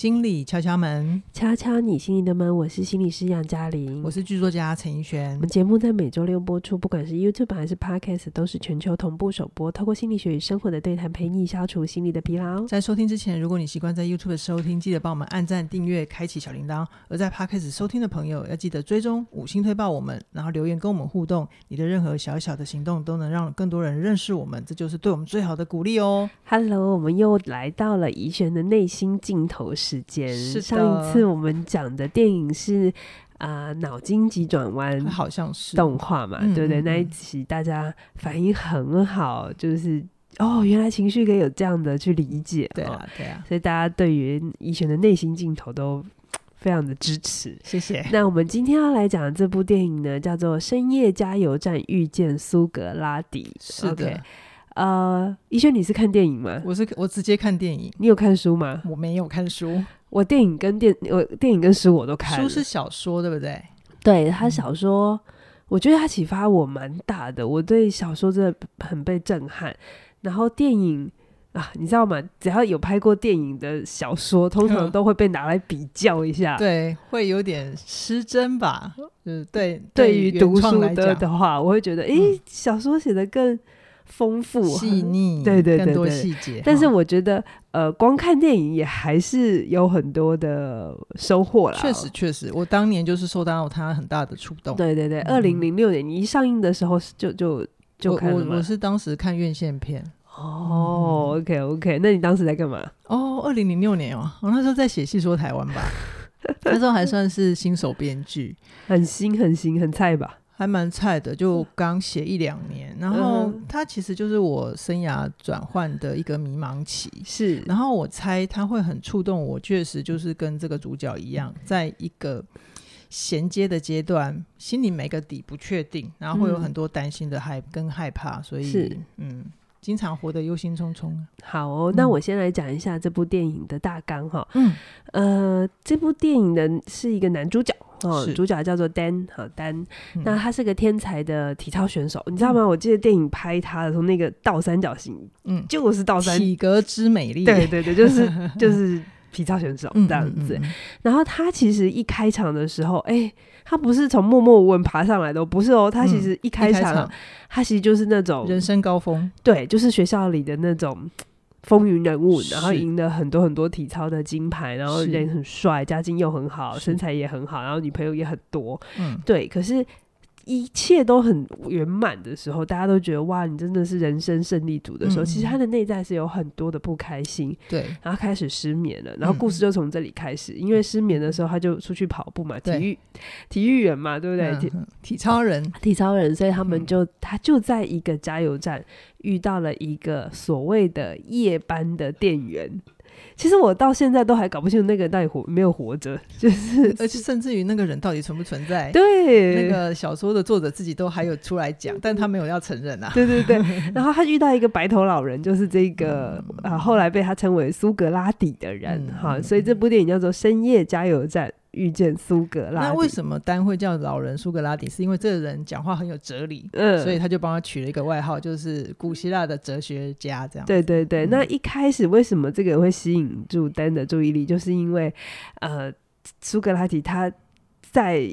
心理敲敲门，敲敲你心里的门。我是心理师杨嘉玲，我是剧作家陈奕璇。我们节目在每周六播出，不管是 YouTube 还是 Podcast，都是全球同步首播。透过心理学与生活的对谈，陪你消除心理的疲劳。在收听之前，如果你习惯在 YouTube 收听，记得帮我们按赞、订阅、开启小铃铛；而在 Podcast 收听的朋友，要记得追踪、五星推爆我们，然后留言跟我们互动。你的任何小小的行动，都能让更多人认识我们，这就是对我们最好的鼓励哦。Hello，我们又来到了怡璇的内心镜头时间。上一次我们讲的电影是啊，脑筋急转弯，好像是动画嘛，对不对？那一期大家反应很好，就是哦，原来情绪可以有这样的去理解，对啊，对啊，所以大家对于怡璇的内心镜头都非常的支持，谢谢。那我们今天要来讲的这部电影呢，叫做《深夜加油站遇见苏格拉底》，是的。呃，怡轩，你是看电影吗？我是我直接看电影。你有看书吗？我没有看书。我电影跟电我电影跟书我都看。书是小说，对不对？对，他小说，嗯、我觉得他启发我蛮大的。我对小说真的很被震撼。然后电影啊，你知道吗？只要有拍过电影的小说，通常都会被拿来比较一下。对，会有点失真吧？嗯，对。对于读书的的话，我会觉得，哎、嗯，小说写的更。丰富细腻，对对对，更多细节。但是我觉得，呃，光看电影也还是有很多的收获啦。确实，确实，我当年就是受到它很大的触动。对对对，二零零六年你一上映的时候就就就看了？我我是当时看院线片。哦，OK OK，那你当时在干嘛？哦，二零零六年哦，我那时候在写戏说台湾吧，那时候还算是新手编剧，很新很新很菜吧。还蛮菜的，就刚写一两年，然后它其实就是我生涯转换的一个迷茫期。是，然后我猜他会很触动我，确实就是跟这个主角一样，在一个衔接的阶段，心里没个底，不确定，然后会有很多担心的害跟害怕，所以是嗯。经常活得忧心忡忡。好哦，那我先来讲一下这部电影的大纲哈。嗯，呃，这部电影的是一个男主角哦，主角叫做丹，好丹。嗯、那他是个天才的体操选手，嗯、你知道吗？我记得电影拍他的时候，那个倒三角形，嗯，就是倒三，体格之美丽。对对对，就是 就是体操选手这样子。嗯嗯嗯、然后他其实一开场的时候，哎、欸。他不是从默默无闻爬上来的，不是哦。他其实一开场，嗯、开场他其实就是那种人生高峰，对，就是学校里的那种风云人物，然后赢了很多很多体操的金牌，然后人很帅，家境又很好，身材也很好，然后女朋友也很多，嗯，对。可是。一切都很圆满的时候，大家都觉得哇，你真的是人生胜利组的时候，嗯、其实他的内在是有很多的不开心，对，然后开始失眠了，然后故事就从这里开始，嗯、因为失眠的时候他就出去跑步嘛，体育体育员嘛，对不对？嗯、体体操人，体操人，所以他们就、嗯、他就在一个加油站遇到了一个所谓的夜班的店员。其实我到现在都还搞不清楚那个人到底活没有活着，就是 而且甚至于那个人到底存不存在？对，那个小说的作者自己都还有出来讲，但他没有要承认啊。对对对，然后他遇到一个白头老人，就是这个、嗯、啊，后来被他称为苏格拉底的人哈、嗯，所以这部电影叫做《深夜加油站》。遇见苏格拉底，那为什么丹会叫老人苏格拉底？是因为这个人讲话很有哲理，嗯，所以他就帮他取了一个外号，就是古希腊的哲学家这样。对对对，嗯、那一开始为什么这个人会吸引住丹的注意力？就是因为呃，苏格拉底他在，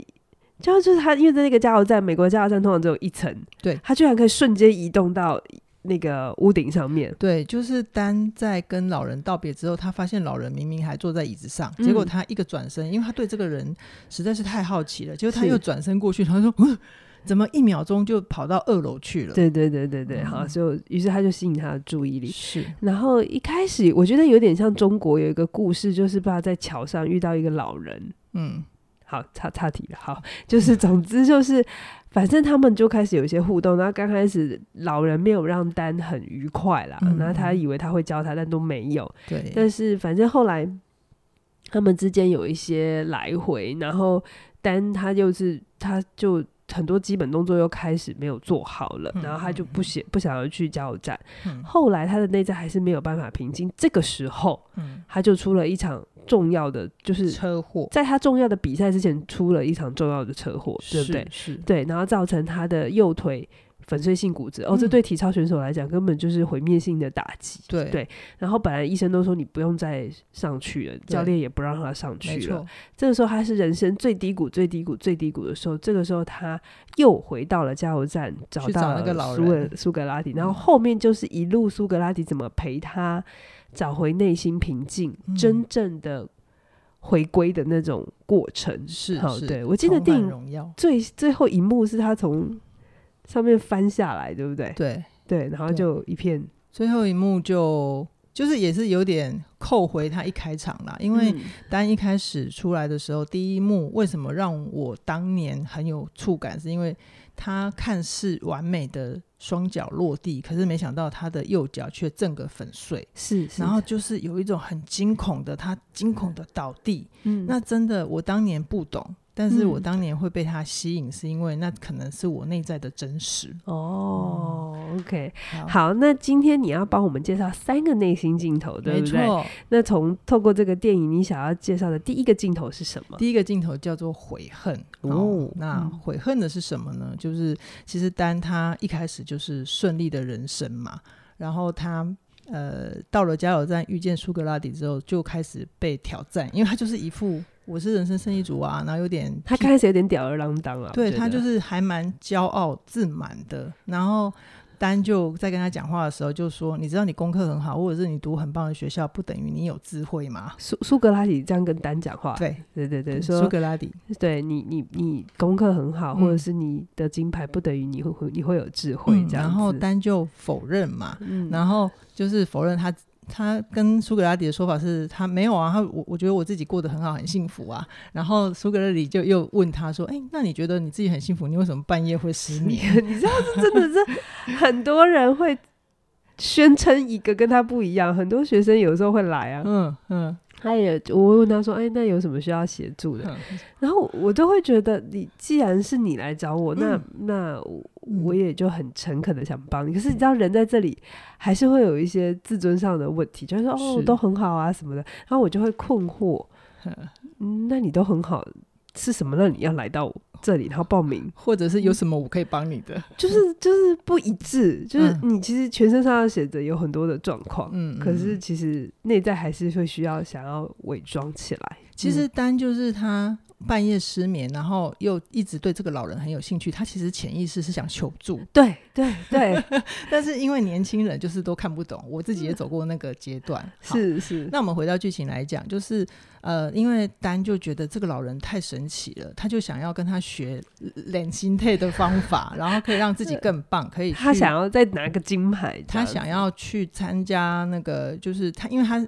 就就是他因为在那个加油站，美国加油站通常只有一层，对，他居然可以瞬间移动到。那个屋顶上面，对，就是丹在跟老人道别之后，他发现老人明明还坐在椅子上，嗯、结果他一个转身，因为他对这个人实在是太好奇了，结果他又转身过去，他说：“嗯，怎么一秒钟就跑到二楼去了？”对对对对对，嗯、好，就于是他就吸引他的注意力。是，然后一开始我觉得有点像中国有一个故事，就是不知道在桥上遇到一个老人，嗯，好，岔岔题了，好，就是 总之就是。反正他们就开始有一些互动，然后刚开始老人没有让丹很愉快啦，嗯、然后他以为他会教他，但都没有。对，但是反正后来他们之间有一些来回，然后丹他就是他就很多基本动作又开始没有做好了，嗯、然后他就不想不想要去加油站。嗯、后来他的内在还是没有办法平静，这个时候，嗯、他就出了一场。重要的就是车祸，在他重要的比赛之前出了一场重要的车祸，对不对？是，对，然后造成他的右腿粉碎性骨折，哦，这对体操选手来讲根本就是毁灭性的打击。对对，然后本来医生都说你不用再上去了，教练也不让他上去了。这个时候他是人生最低谷、最低谷、最低谷的时候。这个时候他又回到了加油站，找到了苏格苏格拉底，然后后面就是一路苏格拉底怎么陪他找回内心平静，嗯、真正的回归的那种过程。是，好，对我记得电影最最后一幕是他从。上面翻下来，对不对？对对，然后就一片。最后一幕就就是也是有点扣回他一开场啦，因为丹一开始出来的时候，嗯、第一幕为什么让我当年很有触感，是因为他看似完美的双脚落地，可是没想到他的右脚却震个粉碎，是，是，然后就是有一种很惊恐的，他惊恐的倒地。嗯，那真的我当年不懂。但是我当年会被他吸引，是因为那可能是我内在的真实。哦、嗯、，OK，好，好，那今天你要帮我们介绍三个内心镜头，对不对？没错。那从透过这个电影，你想要介绍的第一个镜头是什么？第一个镜头叫做悔恨。哦，那悔恨的是什么呢？就是其实丹他一开始就是顺利的人生嘛，然后他呃到了加油站遇见苏格拉底之后，就开始被挑战，因为他就是一副。我是人生胜利组啊，然后有点他开始有点吊儿郎当啊，对他就是还蛮骄傲自满的。然后丹就在跟他讲话的时候就说：“你知道你功课很好，或者是你读很棒的学校，不等于你有智慧吗？”苏苏格拉底这样跟丹讲话，对对对对，说苏格拉底，对你你你功课很好，或者是你的金牌，不等于你会会你会有智慧这样、嗯。然后丹就否认嘛，嗯、然后就是否认他。他跟苏格拉底的说法是他没有啊，他我我觉得我自己过得很好，很幸福啊。然后苏格拉底就又问他说：“哎、欸，那你觉得你自己很幸福？你为什么半夜会失眠？” 你知道这真的是很多人会宣称一个跟他不一样，很多学生有时候会来啊，嗯嗯。他也，我问他说：“哎、欸，那有什么需要协助的？”嗯、然后我都会觉得，你既然是你来找我，那、嗯、那我也就很诚恳的想帮你。可是你知道，人在这里还是会有一些自尊上的问题，就是说哦，都很好啊什么的。然后我就会困惑，嗯，那你都很好，是什么让你要来到我？这里，然后报名，或者是有什么我可以帮你的，就是就是不一致，就是你其实全身上下写着有很多的状况，嗯，可是其实内在还是会需要想要伪装起来。其实单就是他。半夜失眠，然后又一直对这个老人很有兴趣。他其实潜意识是想求助，对对对。但是因为年轻人就是都看不懂，我自己也走过那个阶段。是是。那我们回到剧情来讲，就是呃，因为丹就觉得这个老人太神奇了，他就想要跟他学练心态的方法，然后可以让自己更棒，可以他想要再拿个金牌，他想要去参加那个，就是他，因为他。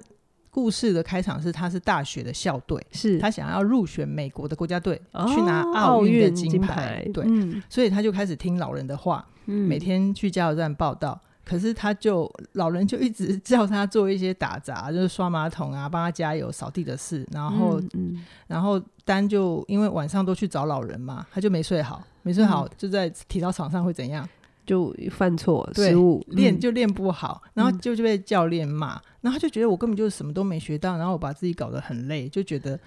故事的开场是他是大学的校队，是他想要入选美国的国家队，哦、去拿奥运的金牌。金牌对，嗯、所以他就开始听老人的话，嗯、每天去加油站报道。可是他就老人就一直叫他做一些打杂，就是刷马桶啊，帮他加油、扫地的事。然后，嗯嗯、然后丹就因为晚上都去找老人嘛，他就没睡好，没睡好就在体操场上会怎样？就犯错失误，练就练不好，嗯、然后就就被教练骂，然后他就觉得我根本就什么都没学到，然后我把自己搞得很累，就觉得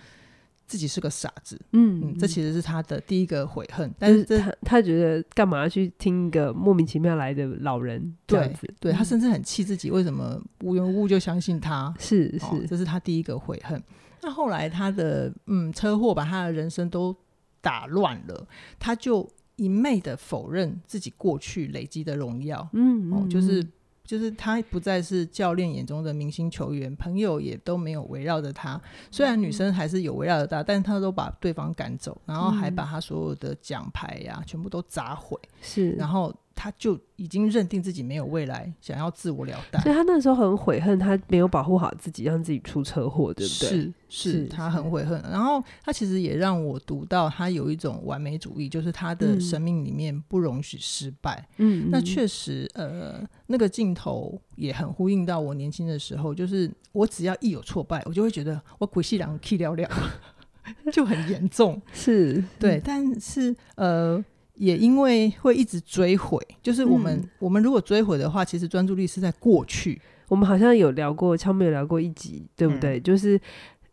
自己是个傻子。嗯，嗯，这其实是他的第一个悔恨，但是他他觉得干嘛要去听一个莫名其妙来的老人这样子？对，对他甚至很气自己为什么无缘无故就相信他？是是、哦，这是他第一个悔恨。那后来他的嗯车祸把他的人生都打乱了，他就。一昧的否认自己过去累积的荣耀，嗯，嗯，哦，就是就是他不再是教练眼中的明星球员，朋友也都没有围绕着他。虽然女生还是有围绕着他，但是他都把对方赶走，然后还把他所有的奖牌呀、啊、全部都砸毁，是，然后。他就已经认定自己没有未来，想要自我了断，所以他那时候很悔恨，他没有保护好自己，让自己出车祸，对不对？是是，是他很悔恨。然后他其实也让我读到，他有一种完美主义，就是他的生命里面不容许失败。嗯，那确实，呃，那个镜头也很呼应到我年轻的时候，就是我只要一有挫败，我就会觉得我鬼戏两气了了，就很严重。是对，但是呃。也因为会一直追悔，就是我们、嗯、我们如果追悔的话，其实专注力是在过去。我们好像有聊过，敲没有聊过一集，对不对？嗯、就是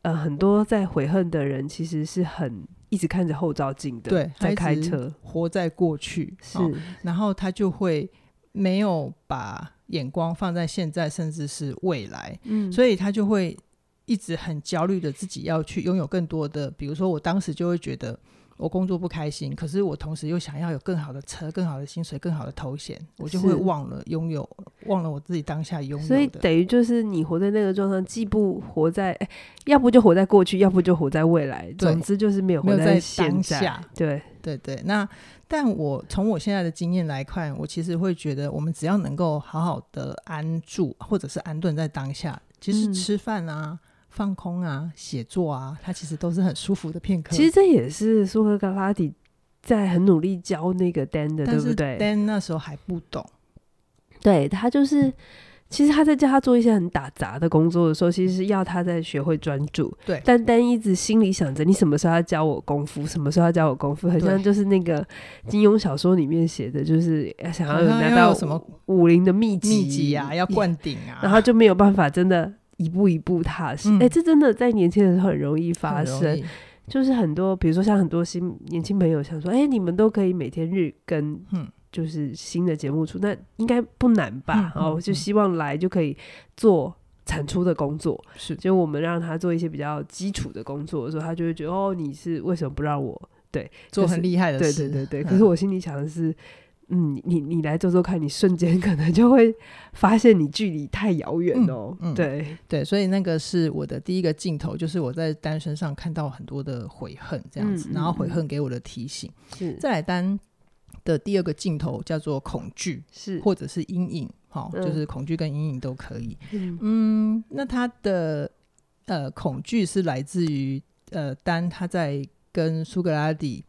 呃，很多在悔恨的人其实是很一直看着后照镜的，对，在开车，活在过去是、哦，然后他就会没有把眼光放在现在，甚至是未来，嗯，所以他就会一直很焦虑的自己要去拥有更多的，比如说我当时就会觉得。我工作不开心，可是我同时又想要有更好的车、更好的薪水、更好的头衔，我就会忘了拥有，忘了我自己当下拥有的。所以等于就是你活在那个状态，既不活在，欸，要不就活在过去，要不就活在未来。总之就是没有活在当下。对对对。那但我从我现在的经验来看，我其实会觉得，我们只要能够好好的安住，或者是安顿在当下，其实吃饭啊。嗯放空啊，写作啊，它其实都是很舒服的片刻。其实这也是苏格拉底在很努力教那个丹的，对不对？丹那时候还不懂，对，他就是，其实他在教他做一些很打杂的工作的时候，其实是要他在学会专注。对，但丹一直心里想着，你什么时候要教我功夫？什么时候要教我功夫？很像就是那个金庸小说里面写的，就是想要拿到什么武林的秘籍秘籍啊，要灌顶啊，然后就没有办法真的。一步一步踏实，哎、嗯欸，这真的在年轻的时候很容易发生。就是很多，比如说像很多新年轻朋友想说，哎、欸，你们都可以每天日更，嗯，就是新的节目出，那应该不难吧？哦、就希望来就可以做产出的工作。是，就我们让他做一些比较基础的工作的时候，他就会觉得，哦，你是为什么不让我对做很厉害的事？对对对对。可是我心里想的是。嗯，你你来做做看，你瞬间可能就会发现你距离太遥远哦。嗯嗯、对对，所以那个是我的第一个镜头，就是我在丹身上看到很多的悔恨这样子，嗯、然后悔恨给我的提醒。是、嗯、再来丹的第二个镜头叫做恐惧，是或者是阴影，好、哦，嗯、就是恐惧跟阴影都可以。嗯，嗯，那他的呃恐惧是来自于呃丹他在跟苏格拉底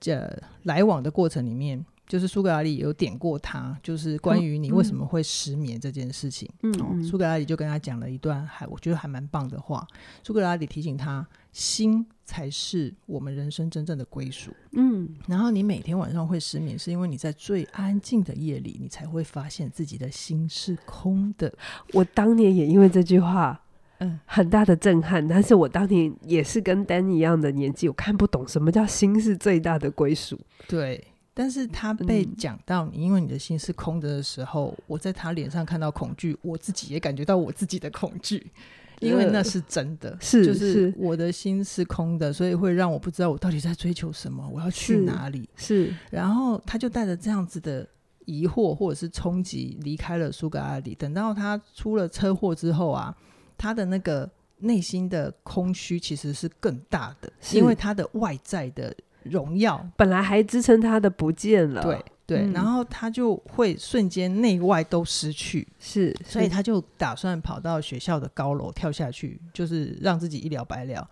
这来往的过程里面。就是苏格拉底有点过他，就是关于你为什么会失眠这件事情。嗯，嗯，苏格拉底就跟他讲了一段还我觉得还蛮棒的话。苏格拉底提醒他，心才是我们人生真正的归属。嗯，然后你每天晚上会失眠，是因为你在最安静的夜里，你才会发现自己的心是空的。我当年也因为这句话，嗯，很大的震撼。但是我当年也是跟丹一样的年纪，我看不懂什么叫心是最大的归属。对。但是他被讲到你，因为你的心是空的的时候，嗯、我在他脸上看到恐惧，我自己也感觉到我自己的恐惧，因为那是真的，是就是我的心是空的，所以会让我不知道我到底在追求什么，我要去哪里。是，是然后他就带着这样子的疑惑或者是冲击离开了苏格拉底。等到他出了车祸之后啊，他的那个内心的空虚其实是更大的，因为他的外在的。荣耀。本来还支撑他的不见了，对对，嗯、然后他就会瞬间内外都失去，是，所以他就打算跑到学校的高楼跳下去，就是让自己一了百了。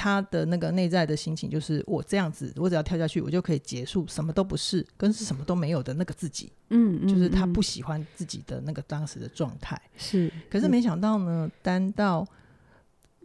他的那个内在的心情就是，我这样子，我只要跳下去，我就可以结束，什么都不是，跟什么都没有的那个自己，嗯，就是他不喜欢自己的那个当时的状态，是。可是。没想到呢，单到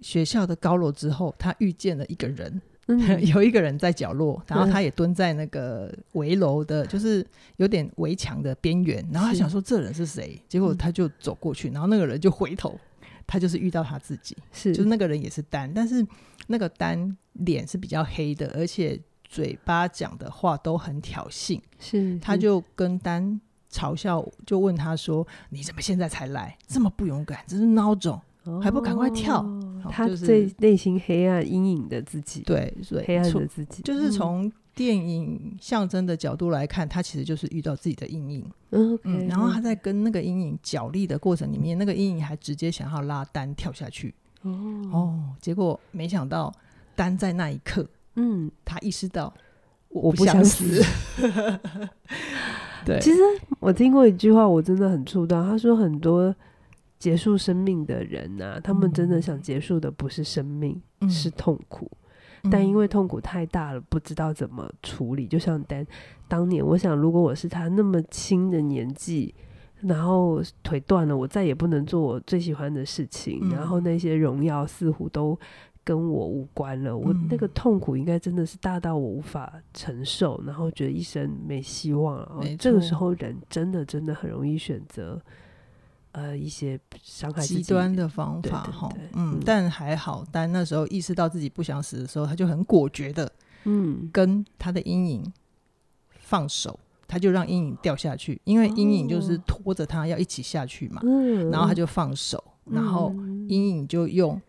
学校的高楼之后，他遇见了一个人。嗯、有一个人在角落，然后他也蹲在那个围楼的，就是有点围墙的边缘。然后他想说这人是谁？是结果他就走过去，然后那个人就回头，他就是遇到他自己，是，就是那个人也是丹，但是那个丹脸是比较黑的，而且嘴巴讲的话都很挑衅，是，他就跟丹嘲笑，就问他说：“你怎么现在才来？这么不勇敢，真是孬种。”还不赶快跳！哦、他最内心黑暗阴影的自己，对，对，黑暗的自己，就是从电影象征的角度来看，他其实就是遇到自己的阴影。嗯，嗯，然后他在跟那个阴影角力的过程里面，那个阴影还直接想要拉单跳下去。哦，哦，结果没想到单在那一刻，嗯，他意识到我不想死。对，其实我听过一句话，我真的很触动。他说很多。结束生命的人呐、啊，他们真的想结束的不是生命，嗯、是痛苦。嗯、但因为痛苦太大了，不知道怎么处理。就像丹当年，我想，如果我是他那么轻的年纪，然后腿断了，我再也不能做我最喜欢的事情，嗯、然后那些荣耀似乎都跟我无关了。嗯、我那个痛苦应该真的是大到我无法承受，然后觉得一生没希望了。这个时候，人真的真的很容易选择。呃一些伤害极端的方法哈。嗯，但还好，但那时候意识到自己不想死的时候，他就很果决的，嗯，跟他的阴影放手，他就让阴影掉下去，因为阴影就是拖着他要一起下去嘛。嗯，然后他就放手，然后阴影就用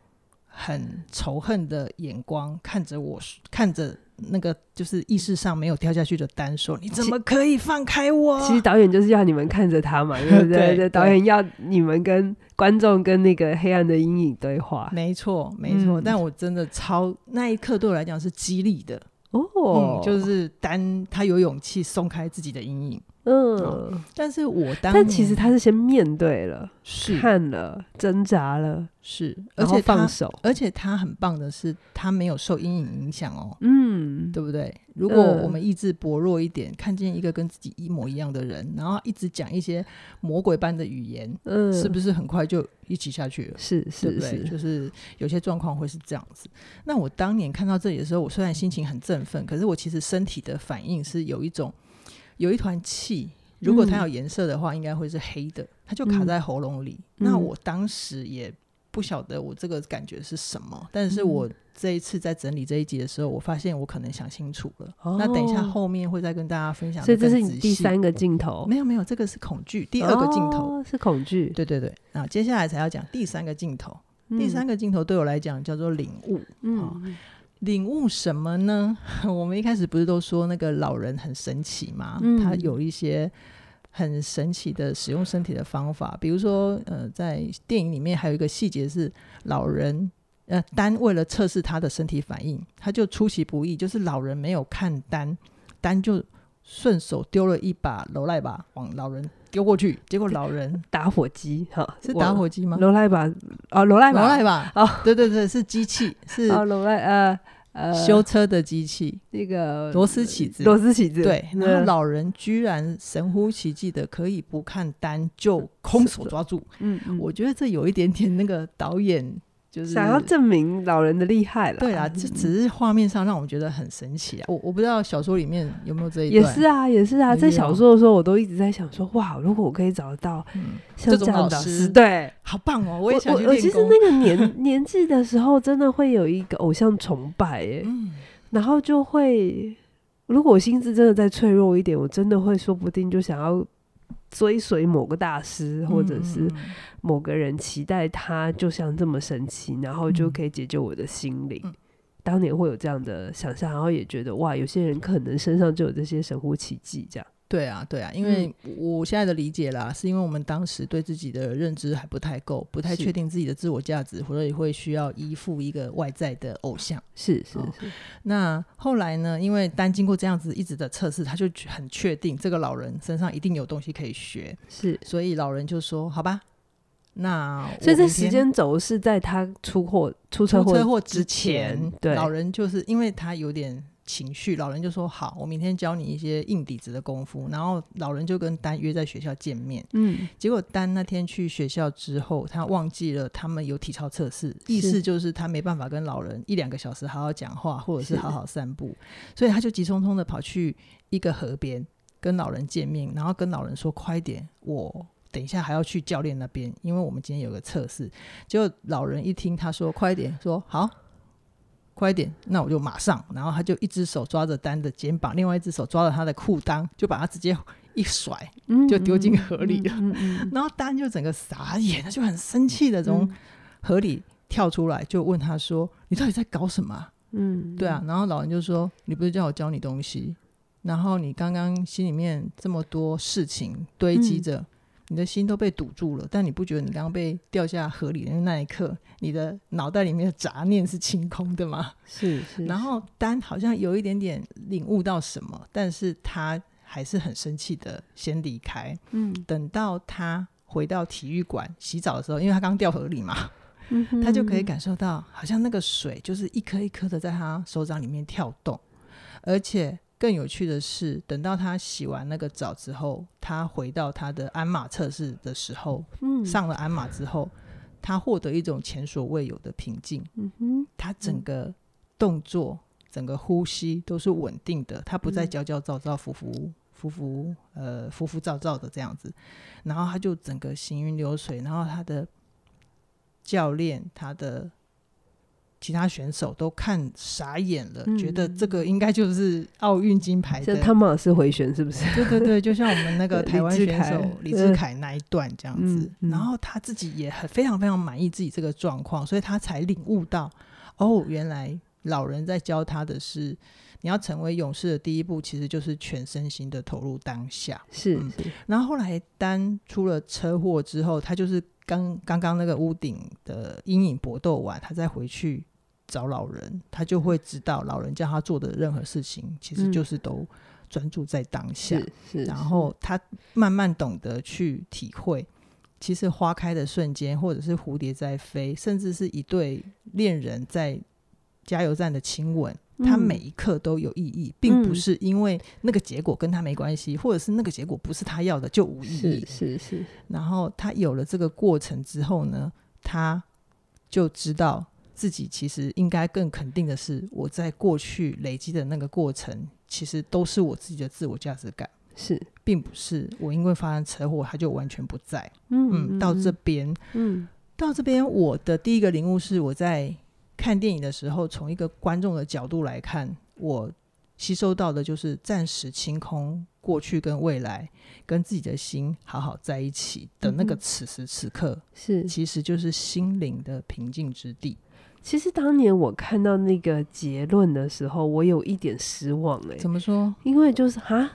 很仇恨的眼光看着我，看着。那个就是意识上没有掉下去的单说：“你怎么可以放开我？”其实导演就是要你们看着他嘛，对不对？对，导演要你们跟观众跟那个黑暗的阴影对话。没错，没错。嗯、但我真的超那一刻对我来讲是激励的哦、嗯，就是丹他有勇气松开自己的阴影。嗯、哦，但是我当，但其实他是先面对了，是看了，挣扎了，是，而且放手，而且他很棒的是，他没有受阴影影响哦，嗯，对不对？如果我们意志薄弱一点，嗯、看见一个跟自己一模一样的人，然后一直讲一些魔鬼般的语言，嗯，是不是很快就一起下去了？是是是，是，就是有些状况会是这样子。那我当年看到这里的时候，我虽然心情很振奋，可是我其实身体的反应是有一种。有一团气，如果它有颜色的话，应该会是黑的，它就卡在喉咙里。嗯、那我当时也不晓得我这个感觉是什么，但是我这一次在整理这一集的时候，我发现我可能想清楚了。哦、那等一下后面会再跟大家分享。所以这是你第三个镜头？没有没有，这个是恐惧。第二个镜头、哦、是恐惧。对对对，那接下来才要讲第三个镜头。嗯、第三个镜头对我来讲叫做领悟。嗯。哦领悟什么呢？我们一开始不是都说那个老人很神奇吗？嗯、他有一些很神奇的使用身体的方法，比如说，呃，在电影里面还有一个细节是，老人呃丹为了测试他的身体反应，他就出其不意，就是老人没有看丹，丹就顺手丢了一把罗赖吧往老人丢过去，结果老人 打火机哈，是打火机吗？罗赖吧啊，罗赖吧，罗赖吧啊，对对对，是机器，是罗赖呃。呃，修车的机器，那个螺丝起子，螺丝起子，对。然后老人居然神乎其技的可以不看单就空手抓住，嗯，嗯，我觉得这有一点点那个导演。就是想要证明老人的厉害了。对啊，这只是画面上让我们觉得很神奇啊。我我不知道小说里面有没有这一段。也是啊，也是啊。在小说的时候，我都一直在想说，哇，如果我可以找得到像这种老师，对，好棒哦！我也想去。我其实那个年年纪的时候，真的会有一个偶像崇拜，哎，然后就会，如果我心智真的再脆弱一点，我真的会说不定就想要。追随某个大师，或者是某个人，期待他就像这么神奇，然后就可以解救我的心灵。当年会有这样的想象，然后也觉得哇，有些人可能身上就有这些神乎其技，这样。对啊，对啊，因为我现在的理解啦，是因为我们当时对自己的认知还不太够，不太确定自己的自我价值，或者也会需要依附一个外在的偶像。是是是、哦。那后来呢？因为单经过这样子一直的测试，他就很确定这个老人身上一定有东西可以学。是，所以老人就说：“好吧，那所以这时间轴是在他出货、出车祸之前。对，老人就是因为他有点。”情绪，老人就说好，我明天教你一些硬底子的功夫。然后老人就跟丹约在学校见面。嗯，结果丹那天去学校之后，他忘记了他们有体操测试，意思就是他没办法跟老人一两个小时好好讲话，或者是好好散步，所以他就急匆匆的跑去一个河边跟老人见面，然后跟老人说：“快点，我等一下还要去教练那边，因为我们今天有个测试。”结果老人一听他说：“快点，说好。”快一点，那我就马上。然后他就一只手抓着丹的肩膀，另外一只手抓着他的裤裆，就把他直接一甩，就丢进河里了。嗯嗯嗯、然后丹就整个傻眼，他就很生气的从河里跳出来，就问他说：“你到底在搞什么？”嗯，对啊。然后老人就说：“你不是叫我教你东西，然后你刚刚心里面这么多事情堆积着。嗯”你的心都被堵住了，但你不觉得你刚刚被掉下河里的那一刻，你的脑袋里面的杂念是清空的吗？是是，是。然后丹好像有一点点领悟到什么，但是他还是很生气的先离开。嗯，等到他回到体育馆洗澡的时候，因为他刚掉河里嘛，嗯，他就可以感受到，好像那个水就是一颗一颗的在他手掌里面跳动，而且。更有趣的是，等到他洗完那个澡之后，他回到他的鞍马测试的时候，嗯，上了鞍马之后，他获得一种前所未有的平静。嗯哼，他整个动作、整个呼吸都是稳定的，他不再焦焦躁躁、浮浮浮浮呃浮浮躁躁的这样子，然后他就整个行云流水，然后他的教练他的。其他选手都看傻眼了，嗯、觉得这个应该就是奥运金牌的。像汤马斯回旋是不是？对对对，就像我们那个 台湾选手李志凯那一段这样子。嗯、然后他自己也很非常非常满意自己这个状况，所以他才领悟到，哦，原来老人在教他的是，你要成为勇士的第一步，其实就是全身心的投入当下。是，嗯、然后后来丹出了车祸之后，他就是刚刚刚那个屋顶的阴影搏斗完，他再回去。找老人，他就会知道老人叫他做的任何事情，其实就是都专注在当下。嗯、是，是，然后他慢慢懂得去体会，其实花开的瞬间，或者是蝴蝶在飞，甚至是一对恋人在加油站的亲吻，他每一刻都有意义，并不是因为那个结果跟他没关系，或者是那个结果不是他要的就无意义。是是是。然后他有了这个过程之后呢，他就知道。自己其实应该更肯定的是，我在过去累积的那个过程，其实都是我自己的自我价值感，是，并不是我因为发生车祸，他就完全不在。嗯，到这边，嗯，到这边，我的第一个领悟是，我在看电影的时候，从一个观众的角度来看，我吸收到的就是暂时清空过去跟未来，跟自己的心好好在一起的那个此时此刻，是，其实就是心灵的平静之地。其实当年我看到那个结论的时候，我有一点失望哎、欸。怎么说？因为就是哈，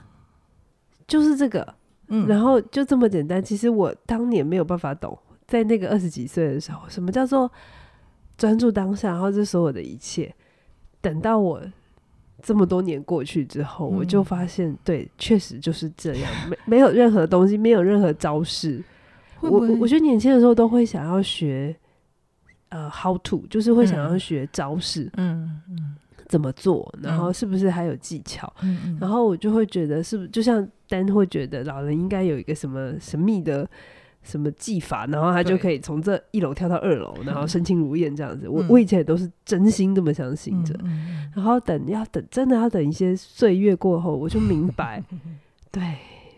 就是这个，嗯，然后就这么简单。其实我当年没有办法懂，在那个二十几岁的时候，什么叫做专注当下，然后这所有的一切。等到我这么多年过去之后，嗯、我就发现，对，确实就是这样，没没有任何东西，没有任何招式。会不会？我我觉得年轻的时候都会想要学。呃，how to 就是会想要学招式，嗯嗯，怎么做，然后是不是还有技巧？嗯嗯，然后我就会觉得，是不是就像丹会觉得老人应该有一个什么神秘的什么技法，然后他就可以从这一楼跳到二楼，然后身轻如燕这样子。我我以前也都是真心这么相信着，然后等要等真的要等一些岁月过后，我就明白，对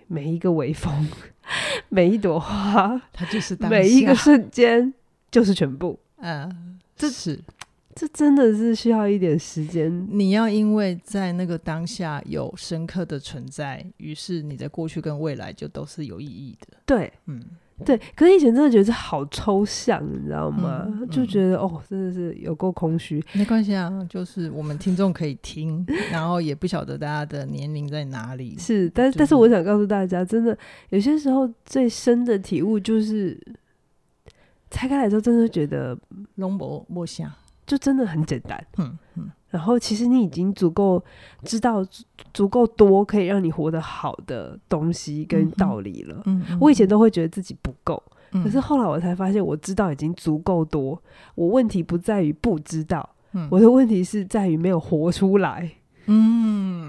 每一个微风，每一朵花，它就是每一个瞬间就是全部。嗯，这是这真的是需要一点时间。你要因为在那个当下有深刻的存在，于是你的过去跟未来就都是有意义的。对，嗯，对。可是以前真的觉得这好抽象，你知道吗？嗯嗯、就觉得哦，真的是有够空虚。没关系啊，就是我们听众可以听，然后也不晓得大家的年龄在哪里。是，但、就是、但是我想告诉大家，真的有些时候最深的体悟就是。拆开来之后，真的觉得龙博莫想，就真的很简单。嗯嗯。然后，其实你已经足够知道足够多可以让你活得好的东西跟道理了。嗯，嗯。我以前都会觉得自己不够，嗯，可是后来我才发现，我知道已经足够多。我问题不在于不知道，嗯，我的问题是在于没有活出来。嗯，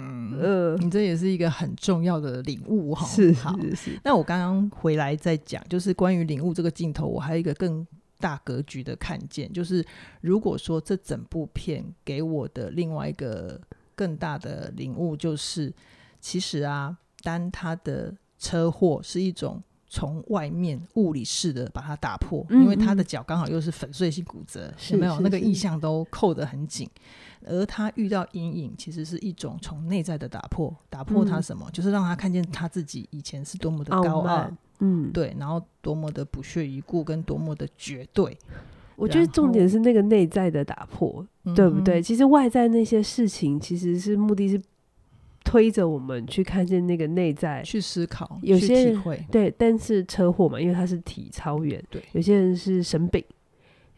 呃，你这也是一个很重要的领悟哈。是是是，那我刚刚回来再讲，就是关于领悟这个镜头，我还有一个更大格局的看见，就是如果说这整部片给我的另外一个更大的领悟，就是其实啊，当他的车祸是一种从外面物理式的把它打破，嗯嗯，因为他的脚刚好又是粉碎性骨折，有没有？那个意象都扣得很紧。而他遇到阴影，其实是一种从内在的打破，打破他什么？嗯、就是让他看见他自己以前是多么的高傲，嗯，对，然后多么的不屑一顾，跟多么的绝对。我觉得重点是那个内在的打破，对不对？嗯、其实外在那些事情，其实是目的是推着我们去看见那个内在，去思考，有些体会。对，但是车祸嘛，因为他是体操员，对，有些人是神病。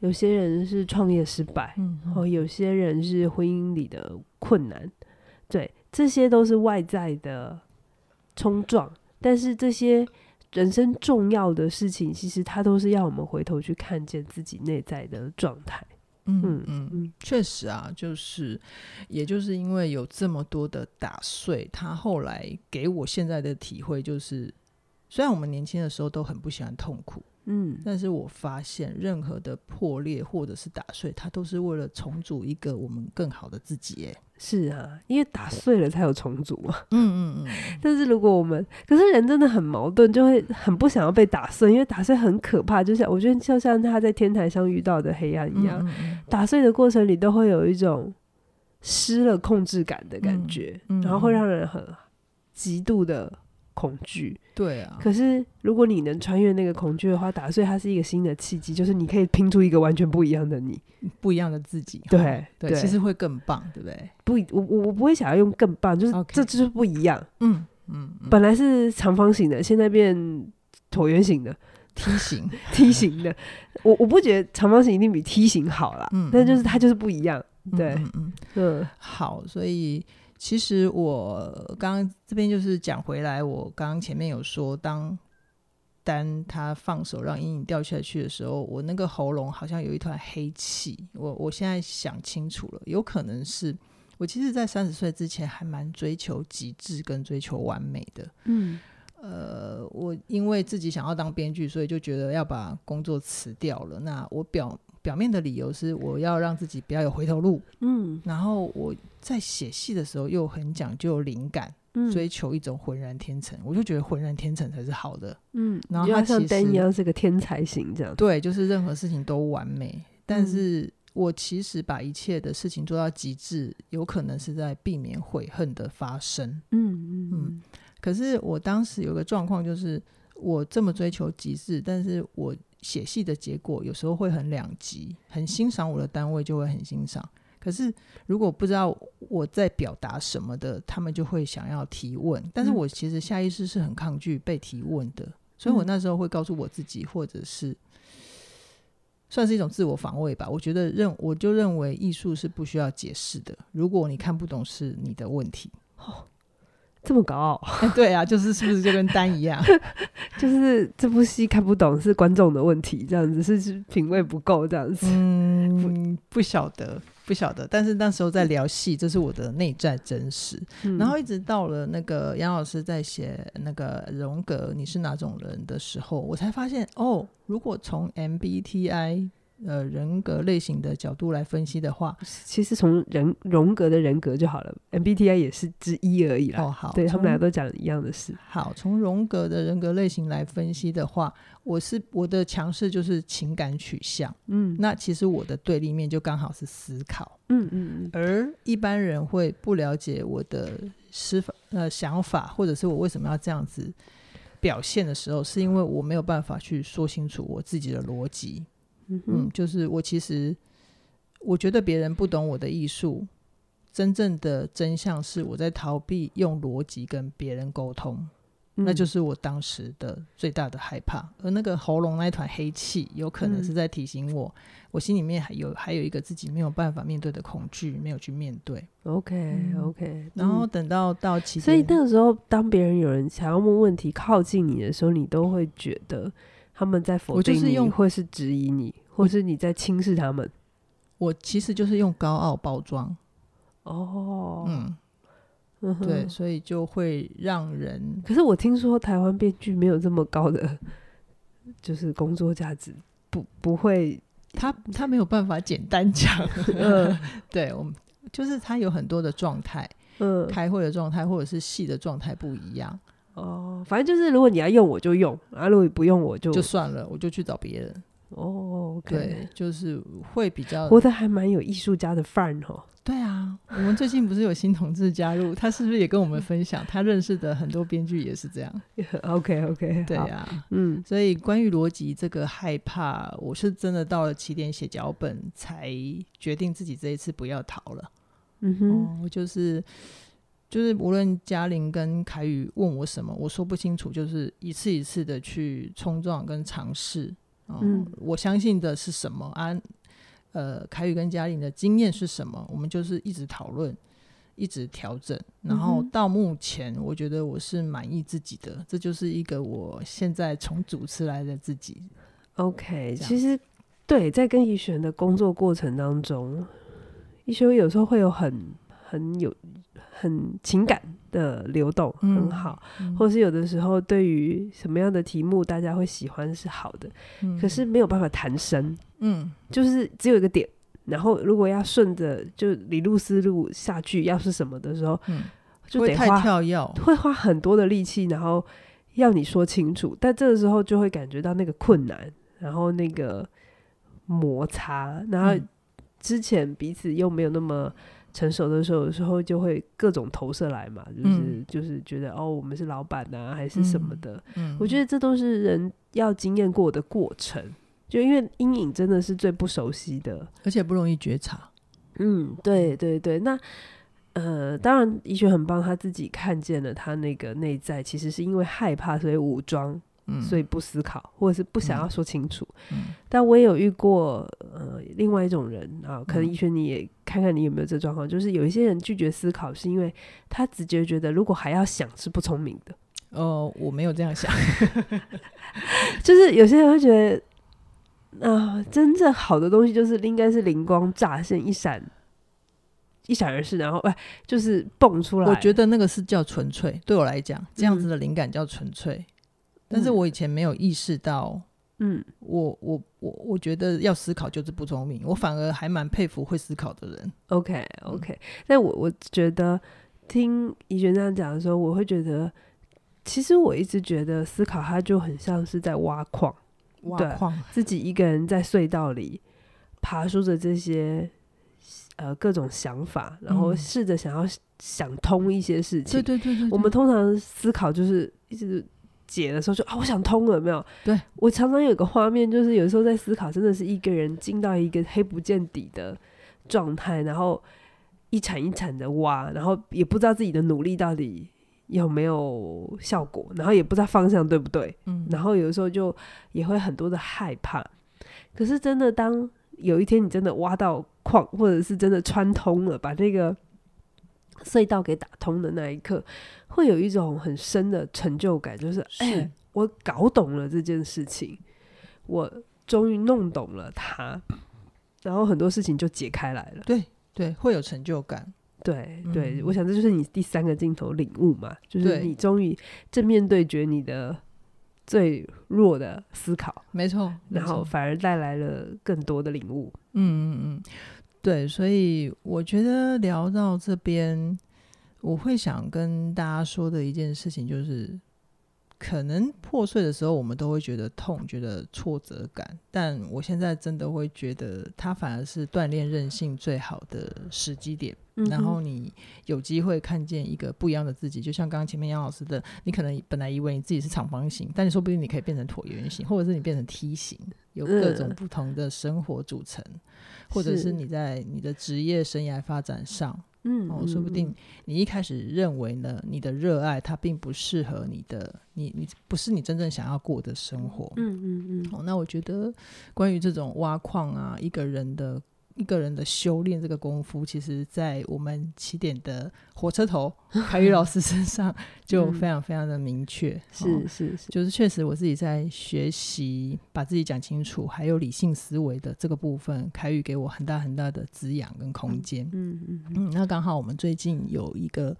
有些人是创业失败，嗯，然后有些人是婚姻里的困难，对，这些都是外在的冲撞。但是这些人生重要的事情，其实它都是要我们回头去看见自己内在的状态。嗯嗯嗯，确实啊，就是，也就是因为有这么多的打碎，他后来给我现在的体会就是，虽然我们年轻的时候都很不喜欢痛苦。嗯，但是我发现任何的破裂或者是打碎，它都是为了重组一个我们更好的自己。哎，是啊，因为打碎了才有重组嘛。嗯嗯嗯。但是如果我们，可是人真的很矛盾，就会很不想要被打碎，因为打碎很可怕。就像我觉得，就像他在天台上遇到的黑暗一样，嗯嗯嗯，打碎的过程里都会有一种失了控制感的感觉，然后会让人很极度的。恐惧，对啊。可是如果你能穿越那个恐惧的话，打碎它是一个新的契机，就是你可以拼出一个完全不一样的你，不一样的自己。对对，对，其实会更棒，对不对？不，我我我不会想要用更棒，就是、okay. 这就是不一样。嗯嗯，本来是长方形的，现在变椭圆形的，梯形 梯形的。我我不觉得长方形一定比梯形好啦，嗯，但就是它就是不一样。对，嗯嗯，嗯，好，所以。其实我刚刚这边就是讲回来，我刚刚前面有说，当丹他放手让阴影掉下去的时候，我那个喉咙好像有一团黑气。我我现在想清楚了，有可能是我其实，在三十岁之前还蛮追求极致跟追求完美的。嗯，呃，我因为自己想要当编剧，所以就觉得要把工作辞掉了。那我表表面的理由是我要让自己不要有回头路。嗯，然后我。在写戏的时候又很讲究灵感，嗯，追求一种浑然天成，我就觉得浑然天成才是好的。嗯，然后他像丹一样是个天才型这样。对，就是任何事情都完美。但是我其实把一切的事情做到极致，有可能是在避免悔恨的发生。嗯嗯嗯。可是我当时有个状况，就是我这么追求极致，但是我写戏的结果有时候会很两极，很欣赏我的单位就会很欣赏。可是，如果不知道我在表达什么的，他们就会想要提问。但是我其实下意识是很抗拒被提问的，所以我那时候会告诉我自己，或者是算是一种自我防卫吧。我觉得认我就认为艺术是不需要解释的。如果你看不懂，是你的问题。哦，这么高傲？对啊，就是是不是就跟丹一样？就是这部戏看不懂是观众的问题，这样子是是品味不够这样子。嗯，不晓得。不晓得，但是那时候在聊戏，这是我的内在真实。嗯、然后一直到了那个杨老师在写那个荣格，你是哪种人的时候，我才发现哦，如果从 MBTI。呃，人格类型的角度来分析的话，其实从人荣格的人格就好了，MBTI 也是之一而已啦。哦，好，对他们俩都讲一样的事。好，从荣格的人格类型来分析的话，我是我的强势就是情感取向，嗯，那其实我的对立面就刚好是思考，嗯嗯嗯。而一般人会不了解我的思法呃想法，或者是我为什么要这样子表现的时候，是因为我没有办法去说清楚我自己的逻辑。嗯，嗯，就是我其实我觉得别人不懂我的艺术，真正的真相是我在逃避用逻辑跟别人沟通，嗯，那就是我当时的最大的害怕。而那个喉咙那一团黑气，有可能是在提醒我，嗯，我心里面还有还有一个自己没有办法面对的恐惧，没有去面对。OK OK，然后等到到期，所以那个时候，当别人有人想要问问题靠近你的时候，你都会觉得。他们在否定你，或是质疑你，或是你在轻视他们。我其实就是用高傲包装。哦，嗯，嗯，对，所以就会让人。可是我听说台湾编剧没有这么高的，就是工作价值，不不会，他他没有办法简单讲。嗯，对，我们就是他有很多的状态，嗯，开会的状态或者是戏的状态不一样。哦，反正就是，如果你要用我就用，啊，如果不用我就就算了，我就去找别人。哦，okay，对，就是会比较活得还蛮有艺术家的范儿哦。对啊，我们最近不是有新同志加入，他是不是也跟我们分享，他认识的很多编剧也是这样？OK OK，对啊，嗯，所以关于逻辑这个害怕，我是真的到了起点写脚本，才决定自己这一次不要逃了。嗯哼，我就是。就是无论嘉玲跟凯宇问我什么，我说不清楚，就是一次一次的去冲撞跟尝试。嗯，我相信的是什么啊？呃，凯宇跟嘉玲的经验是什么？我们就是一直讨论，一直调整，然后到目前，我觉得我是满意自己的。嗯。这就是一个我现在从主持来的自己。OK，其实对，在跟怡璇的工作过程当中，怡璇有时候会有很。很有很情感的流动，很好。嗯、或是有的时候，对于什么样的题目，大家会喜欢是好的，嗯、可是没有办法谈深。嗯，就是只有一个点。然后如果要顺着就理路思路下去，要是什么的时候，嗯，就得花会太跳跃，会花很多的力气，然后要你说清楚。但这个时候就会感觉到那个困难，然后那个摩擦，然后之前彼此又没有那么成熟的时候，有时候就会各种投射来嘛，就是、嗯、就是觉得哦，我们是老板啊，还是什么的。我觉得这都是人要经验过的过程。就因为阴影真的是最不熟悉的，而且不容易觉察。嗯，对对对。那呃，当然，医学很棒，他自己看见了他那个内在，其实是因为害怕，所以武装，嗯，所以不思考，或者是不想要说清楚。嗯，但我也有遇过呃，另外一种人啊，可能宜萱你也看看你有没有这状况，嗯，就是有一些人拒绝思考，是因为他直觉觉得如果还要想是不聪明的。哦，我没有这样想，就是有些人会觉得。啊、呃，真正好的东西就是应该是灵光乍现，一闪一闪而逝，然后哎，就是蹦出来。我觉得那个是叫纯粹，对我来讲，这样子的灵感叫纯粹。嗯、但是我以前没有意识到，嗯，我我我我觉得要思考就是不聪明，我反而还蛮佩服会思考的人。OK OK，、嗯、但我我觉得听宜萱这样讲的时候，我会觉得，其实我一直觉得思考它就很像是在挖矿。挖矿，自己一个人在隧道里爬出着这些呃各种想法，然后试着想要想通一些事情。对对对对，我们通常思考就是一直解的时候就啊，我想通了没有？对，我常常有个画面，就是有时候在思考，真的是一个人进到一个黑不见底的状态，然后一铲一铲的挖，然后也不知道自己的努力到底。有没有效果？然后也不知道方向对不对，嗯，然后有的时候就也会很多的害怕。可是真的，当有一天你真的挖到矿，或者是真的穿通了，把那个隧道给打通的那一刻，会有一种很深的成就感，就是哎，欸，我搞懂了这件事情，我终于弄懂了它，然后很多事情就解开来了。对对，会有成就感。对对，我想这就是你第三个镜头领悟嘛，就是你终于正面对决你的最弱的思考，没错，然后反而带来了更多的领悟。嗯嗯嗯，对，所以我觉得聊到这边，我会想跟大家说的一件事情就是。可能破碎的时候，我们都会觉得痛，觉得挫折感。但我现在真的会觉得，它反而是锻炼韧性最好的时机点。嗯、然后你有机会看见一个不一样的自己，就像刚刚前面杨老师的，你可能本来以为你自己是长方形，但你说不定你可以变成椭圆形，或者是你变成梯形，有各种不同的生活组成，嗯、或者是你在你的职业生涯发展上。嗯，哦，说不定你一开始认为呢，你的热爱它并不适合你的，你你不是你真正想要过的生活。嗯嗯嗯。哦，那我觉得关于这种挖矿啊，一个人的。一个人的修炼这个功夫，其实，在我们起点的火车头 凯宇老师身上就非常非常的明确。是是是，就是确实我自己在学习把自己讲清楚，还有理性思维的这个部分，凯宇给我很大很大的滋养跟空间。嗯嗯嗯。那刚好我们最近有一个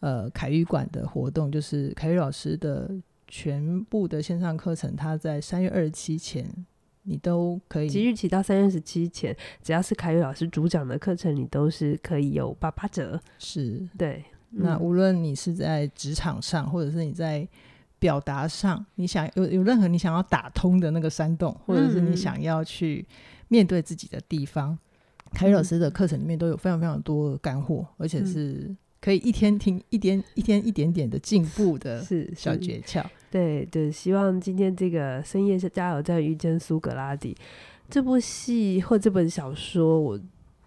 呃凯宇馆的活动，就是凯宇老师的全部的线上课程，他在三月二十七前。你都可以，即日起到三月十七前，只要是凯宇老师主讲的课程，你都是可以有八八折。是对，那无论你是在职场上，或者是你在表达上，你想有有任何你想要打通的那个山洞，或者是你想要去面对自己的地方，凯宇、嗯、老师的课程里面都有非常非常多的干货，而且是可以一天听一点，一天一点点的进步的，是小诀窍。对对，希望今天这个深夜加油站遇见苏格拉底这部戏或这本小说，我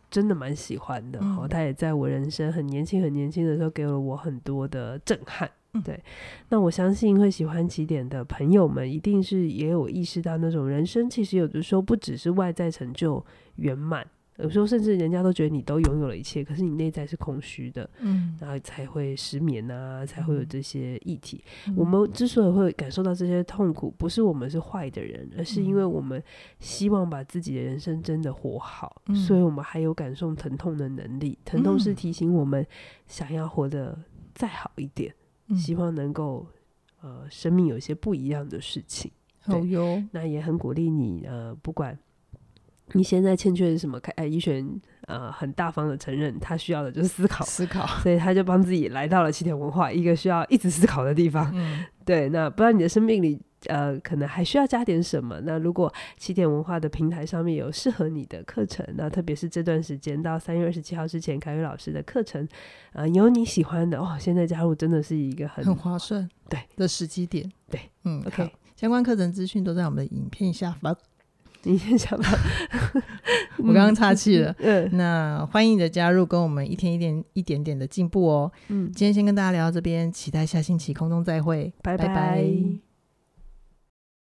真的蛮喜欢的。嗯、他也在我人生很年轻很年轻的时候，给了我很多的震撼。嗯、对，那我相信会喜欢起点的朋友们，一定是也有意识到那种人生其实有的时候不只是外在成就圆满。有时候甚至人家都觉得你都拥有了一切，可是你内在是空虚的，嗯，然后才会失眠啊，才会有这些议题。嗯、我们之所以会感受到这些痛苦，不是我们是坏的人，而是因为我们希望把自己的人生真的活好，嗯、所以我们还有感受疼痛的能力。疼痛是提醒我们想要活得再好一点，嗯、希望能够呃生命有一些不一样的事情。好哟，那也很鼓励你呃，不管。你现在欠缺的是什么？哎，一璇呃很大方的承认，他需要的就是思考，思考，所以他就帮自己来到了起点文化，一个需要一直思考的地方。嗯，对。那不知道你的生命里呃可能还需要加点什么？那如果起点文化的平台上面有适合你的课程，那特别是这段时间到三月二十七号之前，凯宇老师的课程，呃，有你喜欢的哦，现在加入真的是一个很很划算对的时机点。对，嗯，OK，相关课程资讯都在我们的影片下方。你先想到，我刚刚岔气了。嗯，那欢迎你的加入，跟我们一天一点一点点的进步哦。嗯，今天先跟大家聊到这边，期待下星期空中再会，拜拜。拜拜。